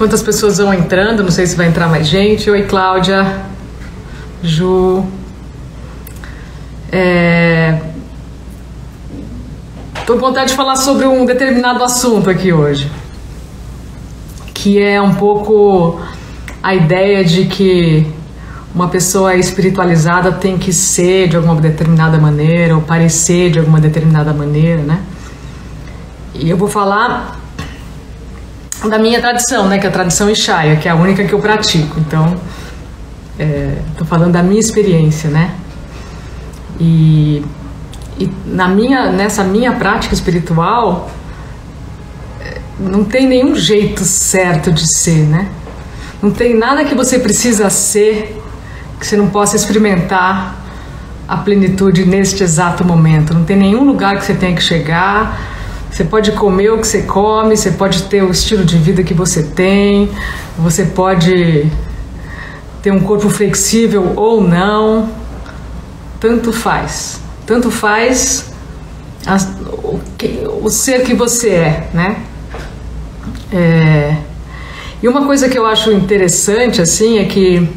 enquanto as pessoas vão entrando, não sei se vai entrar mais gente. Oi, Cláudia, Ju. É... Tô com vontade de falar sobre um determinado assunto aqui hoje, que é um pouco a ideia de que uma pessoa espiritualizada tem que ser de alguma determinada maneira ou parecer de alguma determinada maneira, né? E eu vou falar da minha tradição, né, que é a tradição Ishaya, que é a única que eu pratico. Então, estou é, falando da minha experiência, né? E, e na minha, nessa minha prática espiritual, é, não tem nenhum jeito certo de ser, né? Não tem nada que você precisa ser que você não possa experimentar a plenitude neste exato momento. Não tem nenhum lugar que você tenha que chegar. Você pode comer o que você come, você pode ter o estilo de vida que você tem, você pode ter um corpo flexível ou não. Tanto faz. Tanto faz o, que, o ser que você é, né? É, e uma coisa que eu acho interessante assim é que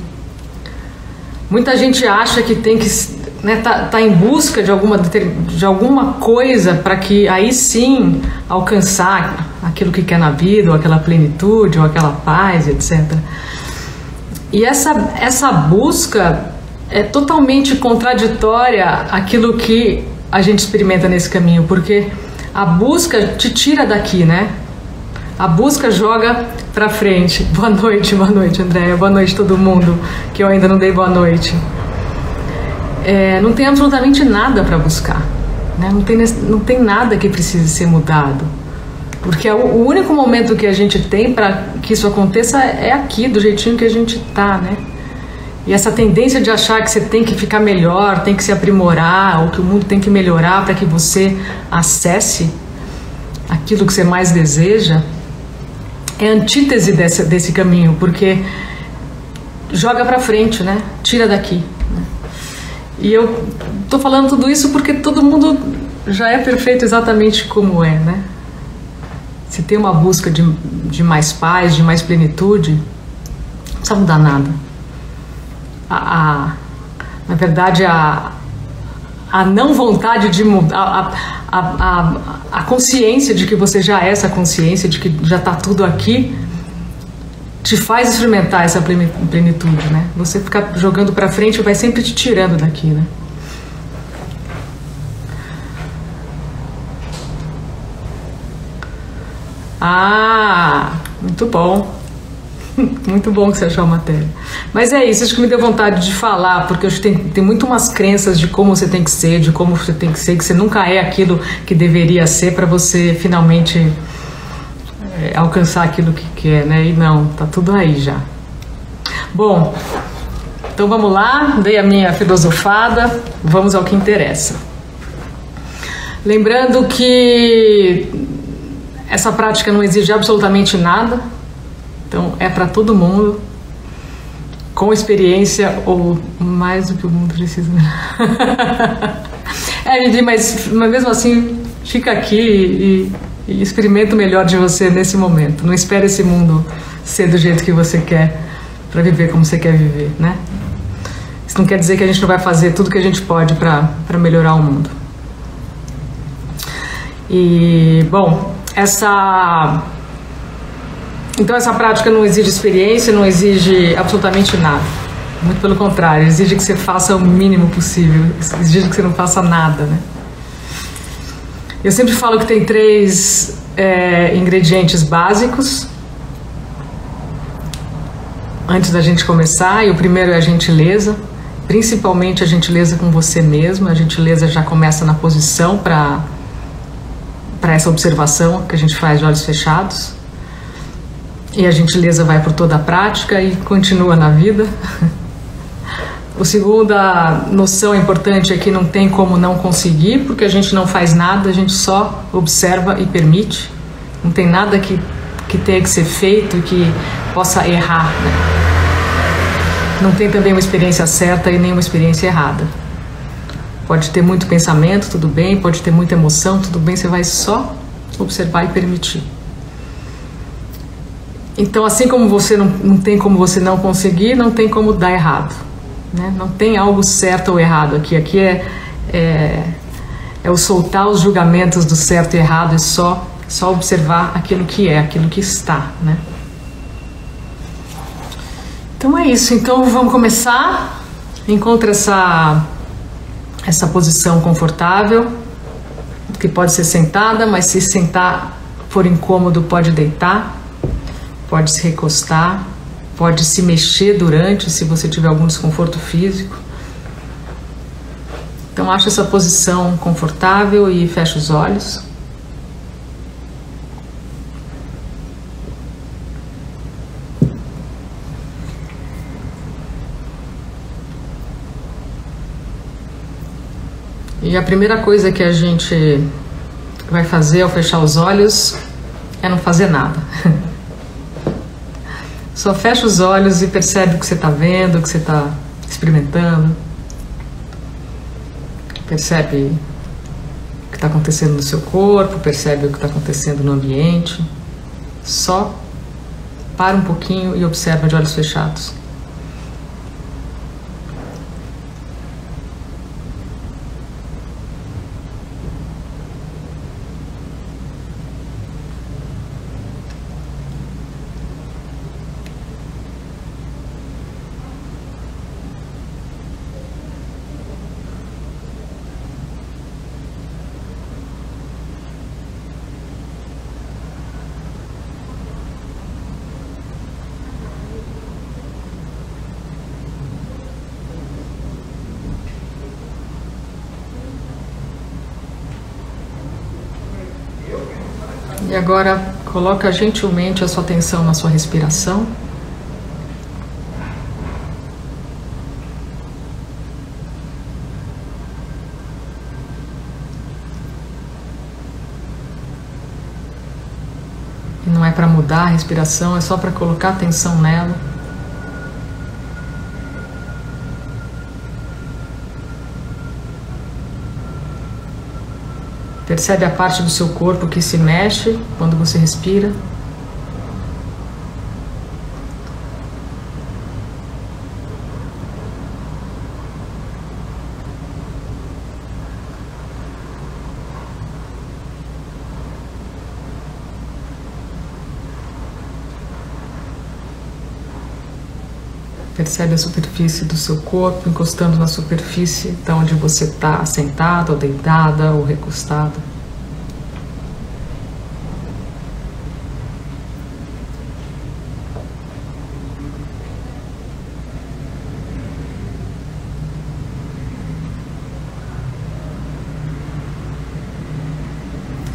Muita gente acha que tem que né, tá, tá em busca de alguma, de alguma coisa para que aí sim alcançar aquilo que quer na vida, ou aquela plenitude, ou aquela paz, etc. E essa, essa busca é totalmente contraditória àquilo que a gente experimenta nesse caminho, porque a busca te tira daqui, né? A busca joga para frente. Boa noite, boa noite, Andréia. Boa noite, todo mundo que eu ainda não dei boa noite. É, não tem absolutamente nada para buscar. Né? Não, tem, não tem nada que precise ser mudado. Porque é o, o único momento que a gente tem para que isso aconteça é aqui, do jeitinho que a gente tá, né? E essa tendência de achar que você tem que ficar melhor, tem que se aprimorar, ou que o mundo tem que melhorar para que você acesse aquilo que você mais deseja, é antítese desse, desse caminho, porque joga para frente, né? Tira daqui. E eu tô falando tudo isso porque todo mundo já é perfeito exatamente como é, né? Se tem uma busca de, de mais paz, de mais plenitude, não precisa mudar nada. A, a, na verdade, a, a não vontade de mudar, a, a, a consciência de que você já é essa consciência, de que já está tudo aqui, te faz experimentar essa plenitude, né? Você ficar jogando para frente vai sempre te tirando daqui, né? Ah, muito bom. Muito bom que você achou a matéria. Mas é isso, acho que me deu vontade de falar, porque acho que tem, tem muito umas crenças de como você tem que ser, de como você tem que ser, que você nunca é aquilo que deveria ser para você finalmente é, alcançar aquilo que quer, né? E não, tá tudo aí já. Bom, então vamos lá, dei a minha filosofada, vamos ao que interessa. Lembrando que essa prática não exige absolutamente nada, então é para todo mundo, com experiência ou mais do que o mundo precisa. é, mas, mas mesmo assim, fica aqui e, e experimenta o melhor de você nesse momento. Não espere esse mundo ser do jeito que você quer para viver como você quer viver, né? Isso não quer dizer que a gente não vai fazer tudo que a gente pode para melhorar o mundo. E, bom, essa então essa prática não exige experiência, não exige absolutamente nada. Muito pelo contrário, exige que você faça o mínimo possível, exige que você não faça nada, né? Eu sempre falo que tem três é, ingredientes básicos antes da gente começar, e o primeiro é a gentileza, principalmente a gentileza com você mesmo. A gentileza já começa na posição para para essa observação que a gente faz de olhos fechados. E a gentileza vai por toda a prática e continua na vida. O segunda noção importante é que não tem como não conseguir, porque a gente não faz nada, a gente só observa e permite. Não tem nada que, que tenha que ser feito que possa errar. Né? Não tem também uma experiência certa e nem uma experiência errada. Pode ter muito pensamento, tudo bem, pode ter muita emoção, tudo bem, você vai só observar e permitir. Então, assim como você não, não tem como você não conseguir, não tem como dar errado. Né? Não tem algo certo ou errado aqui. Aqui é, é, é o soltar os julgamentos do certo e errado e só, só observar aquilo que é, aquilo que está. Né? Então é isso. Então vamos começar. Encontre essa, essa posição confortável, que pode ser sentada, mas se sentar for incômodo, pode deitar pode se recostar, pode se mexer durante, se você tiver algum desconforto físico. Então, acha essa posição confortável e fecha os olhos. E a primeira coisa que a gente vai fazer ao fechar os olhos é não fazer nada. Só fecha os olhos e percebe o que você está vendo, o que você está experimentando. Percebe o que está acontecendo no seu corpo, percebe o que está acontecendo no ambiente. Só para um pouquinho e observa de olhos fechados. E agora coloca gentilmente a sua atenção na sua respiração. E não é para mudar a respiração, é só para colocar atenção nela. Percebe a parte do seu corpo que se mexe quando você respira. Percebe a superfície do seu corpo encostando na superfície de onde você está sentado, ou deitada, ou recostado.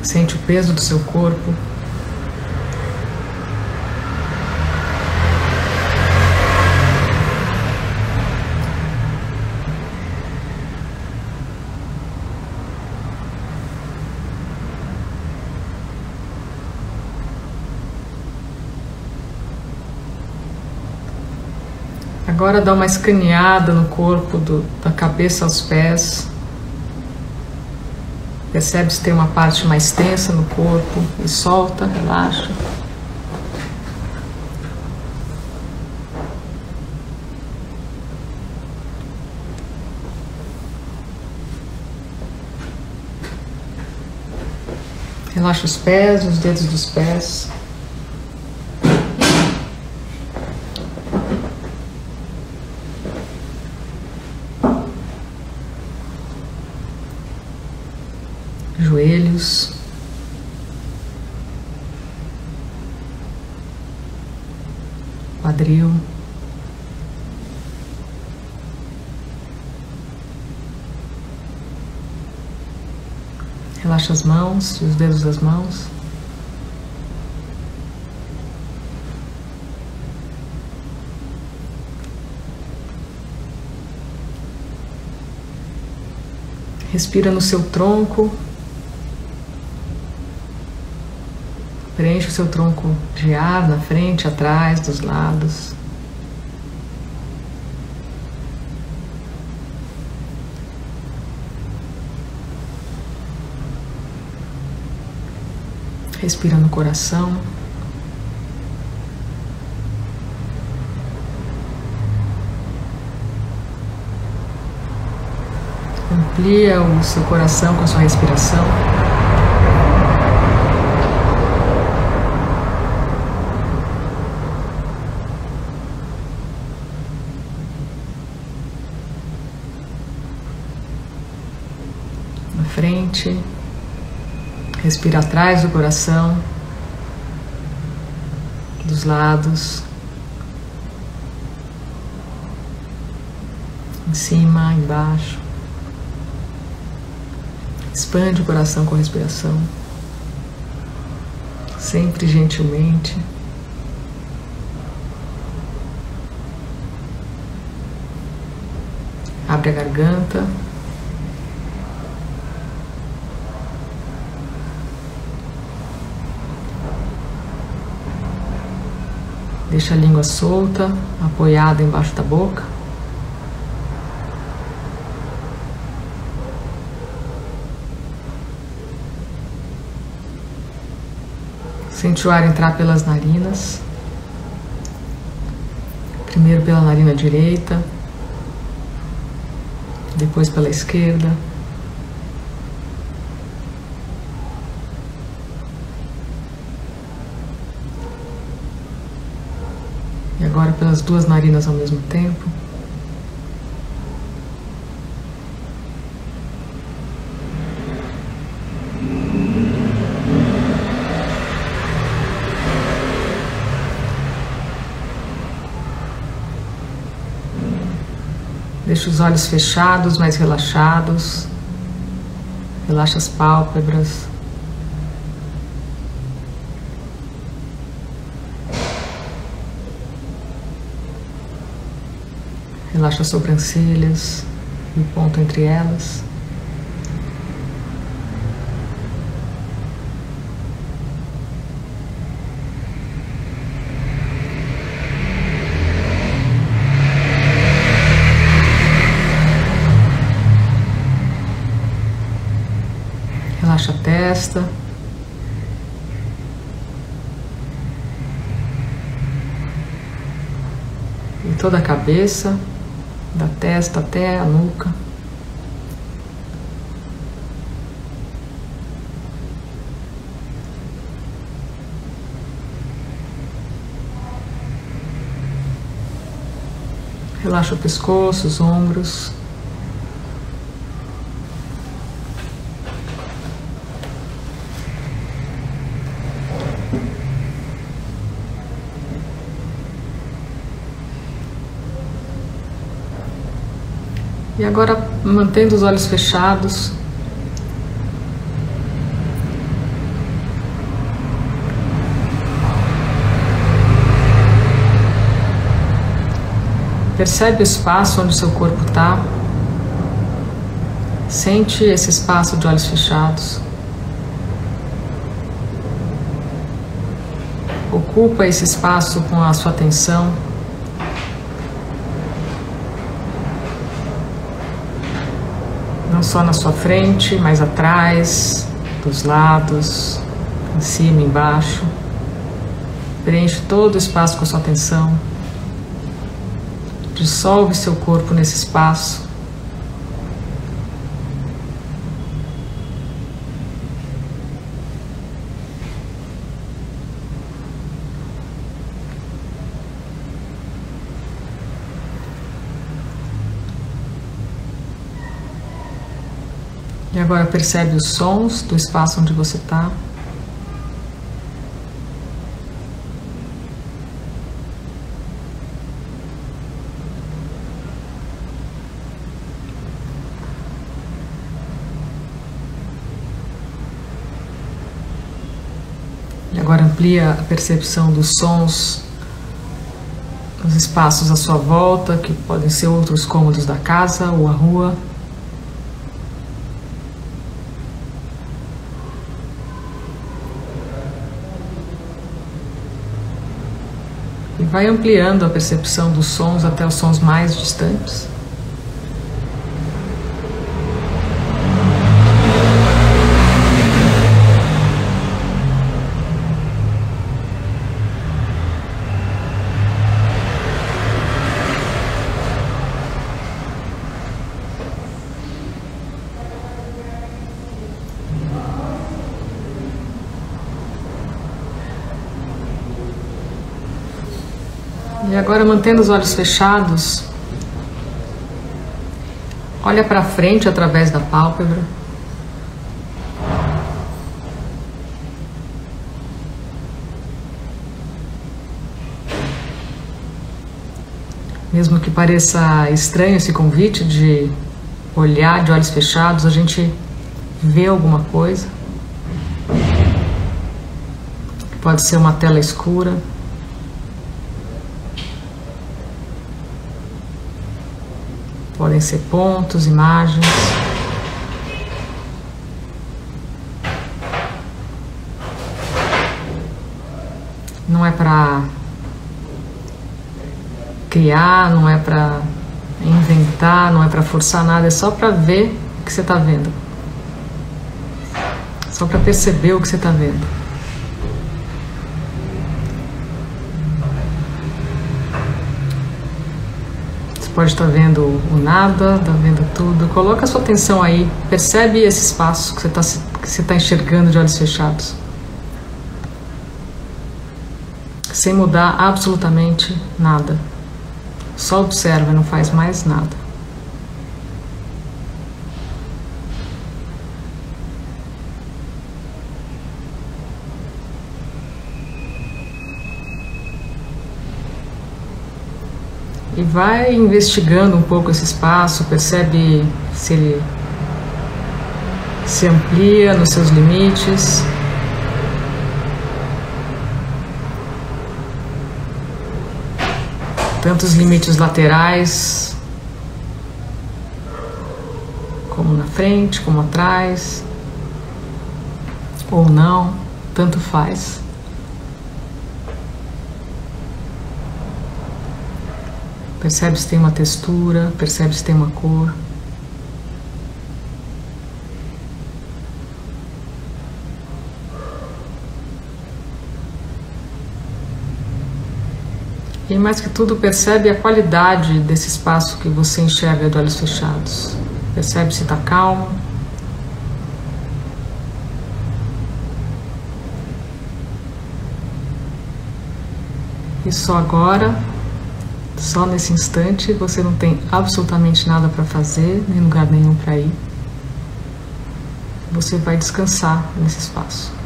Sente o peso do seu corpo Agora dá uma escaneada no corpo, do, da cabeça aos pés. Percebe se tem uma parte mais tensa no corpo e solta, relaxa. Relaxa os pés, os dedos dos pés. Quadril. Relaxa as mãos e os dedos das mãos. Respira no seu tronco. Preenche o seu tronco de ar na frente, atrás, dos lados. Respira no coração. Amplia o seu coração com a sua respiração. Na frente, respira atrás do coração, dos lados. em cima, embaixo. Expande o coração com a respiração, sempre gentilmente. Abre a garganta. Deixa a língua solta, apoiada embaixo da boca. Sente o ar entrar pelas narinas. Primeiro pela narina direita, depois pela esquerda. Pelas duas narinas ao mesmo tempo. Deixa os olhos fechados, mais relaxados. Relaxa as pálpebras. Relaxa as sobrancelhas e o ponto entre elas. Relaxa a testa. E toda a cabeça, da testa até a nuca. Relaxa o pescoço, os ombros. E agora, mantendo os olhos fechados, percebe o espaço onde o seu corpo está. Sente esse espaço de olhos fechados. Ocupa esse espaço com a sua atenção. Só na sua frente, mas atrás, dos lados, em cima, embaixo. Preenche todo o espaço com a sua atenção. Dissolve seu corpo nesse espaço. E agora percebe os sons do espaço onde você está. E agora amplia a percepção dos sons nos espaços à sua volta, que podem ser outros cômodos da casa ou a rua. Vai ampliando a percepção dos sons até os sons mais distantes. Agora, mantendo os olhos fechados, olha para frente através da pálpebra. Mesmo que pareça estranho esse convite de olhar de olhos fechados, a gente vê alguma coisa. Pode ser uma tela escura. Podem ser pontos, imagens. Não é para criar, não é para inventar, não é para forçar nada, é só para ver o que você está vendo. Só para perceber o que você está vendo. Pode estar vendo o nada, está vendo tudo. Coloca a sua atenção aí, percebe esse espaço que você está tá enxergando de olhos fechados. Sem mudar absolutamente nada. Só observa, não faz mais nada. E vai investigando um pouco esse espaço, percebe se ele se amplia nos seus limites. tanto os limites laterais, como na frente, como atrás, ou não, tanto faz. Percebe se tem uma textura, percebe se tem uma cor. E mais que tudo, percebe a qualidade desse espaço que você enxerga de olhos fechados. Percebe se está calmo. E só agora, só nesse instante, você não tem absolutamente nada para fazer, nem lugar nenhum para ir. Você vai descansar nesse espaço.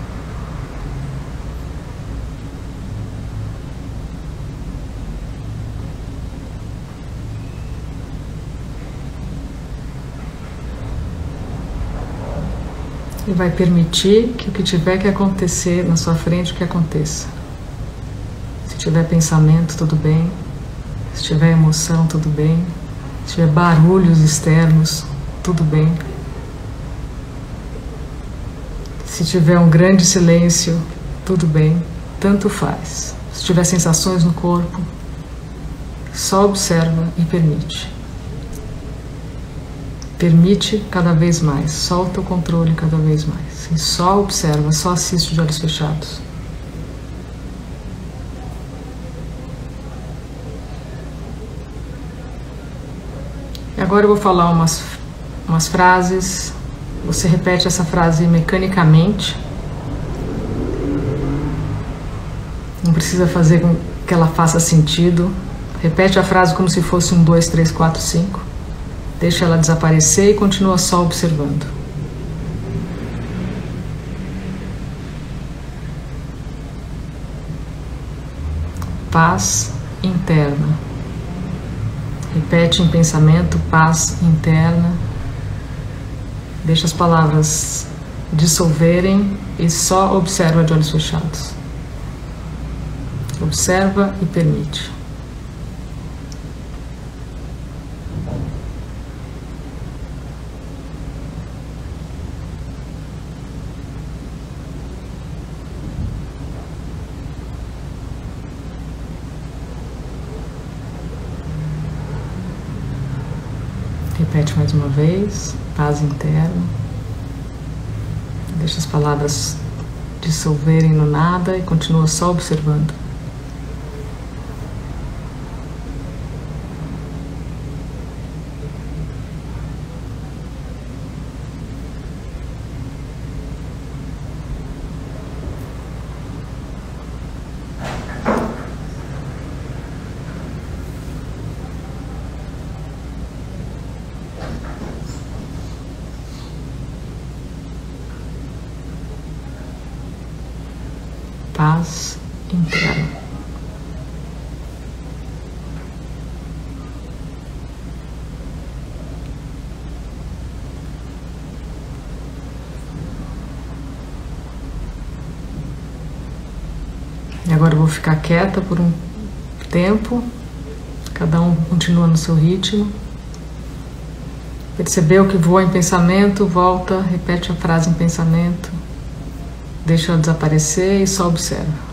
e vai permitir que o que tiver que acontecer na sua frente, que aconteça. Se tiver pensamento, tudo bem. Se tiver emoção, tudo bem. Se tiver barulhos externos, tudo bem. Se tiver um grande silêncio, tudo bem. Tanto faz. Se tiver sensações no corpo, só observa e permite. Permite cada vez mais, solta o controle cada vez mais. E só observa, só assiste de olhos fechados. Agora eu vou falar umas, umas frases. Você repete essa frase mecanicamente. Não precisa fazer com que ela faça sentido. Repete a frase como se fosse um, dois, três, quatro, cinco. Deixa ela desaparecer e continua só observando. Paz interna. Repete em pensamento paz interna. Deixa as palavras dissolverem e só observa de olhos fechados. Observa e permite. Repete mais uma vez, paz interna. Deixa as palavras dissolverem no nada e continua só observando. Paz interna. E agora eu vou ficar quieta por um tempo, cada um continua no seu ritmo. Percebeu que voa em pensamento, volta, repete a frase em pensamento, deixa desaparecer e só observa.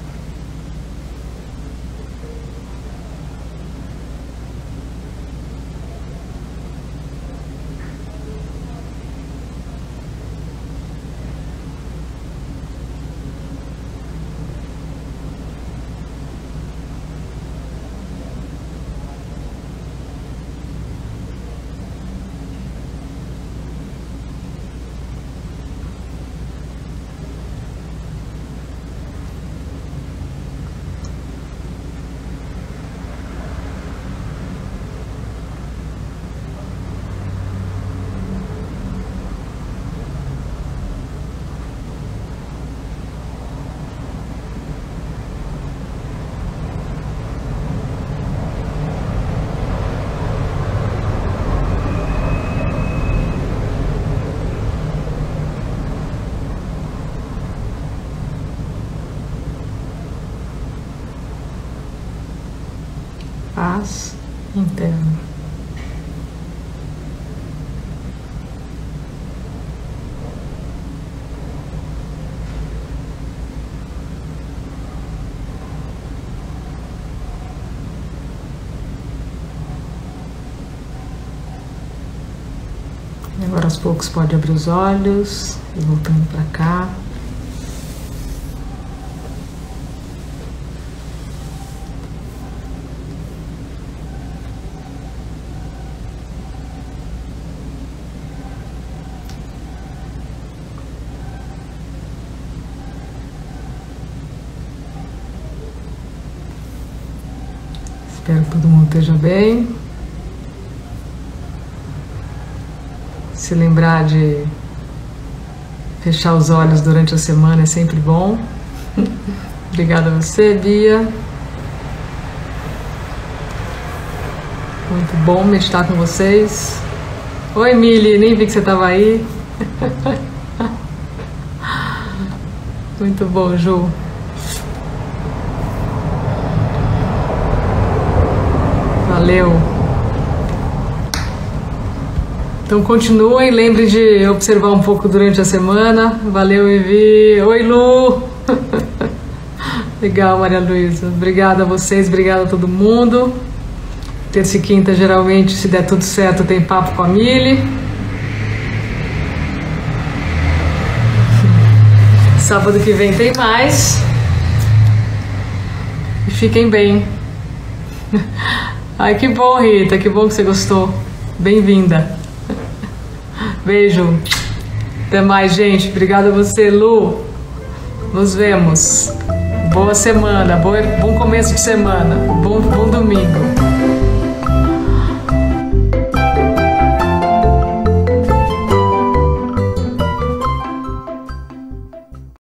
Paz interna. E agora aos poucos pode abrir os olhos e voltando para cá. Espero que todo mundo esteja bem. Se lembrar de fechar os olhos durante a semana é sempre bom. Obrigada a você, Bia. Muito bom meditar com vocês. Oi, Mili, nem vi que você estava aí. Muito bom, Ju. Valeu. Então continuem, lembre de observar um pouco durante a semana. Valeu, Evi. Oi, Lu. Legal, Maria Luísa. Obrigada a vocês, obrigada a todo mundo. Terça e quinta, geralmente, se der tudo certo, tem papo com a Mili. Sábado que vem tem mais. E fiquem bem. Ai, que bom, Rita, que bom que você gostou. Bem-vinda. Beijo. Até mais, gente. Obrigada a você, Lu. Nos vemos. Boa semana, bom começo de semana, bom, bom domingo.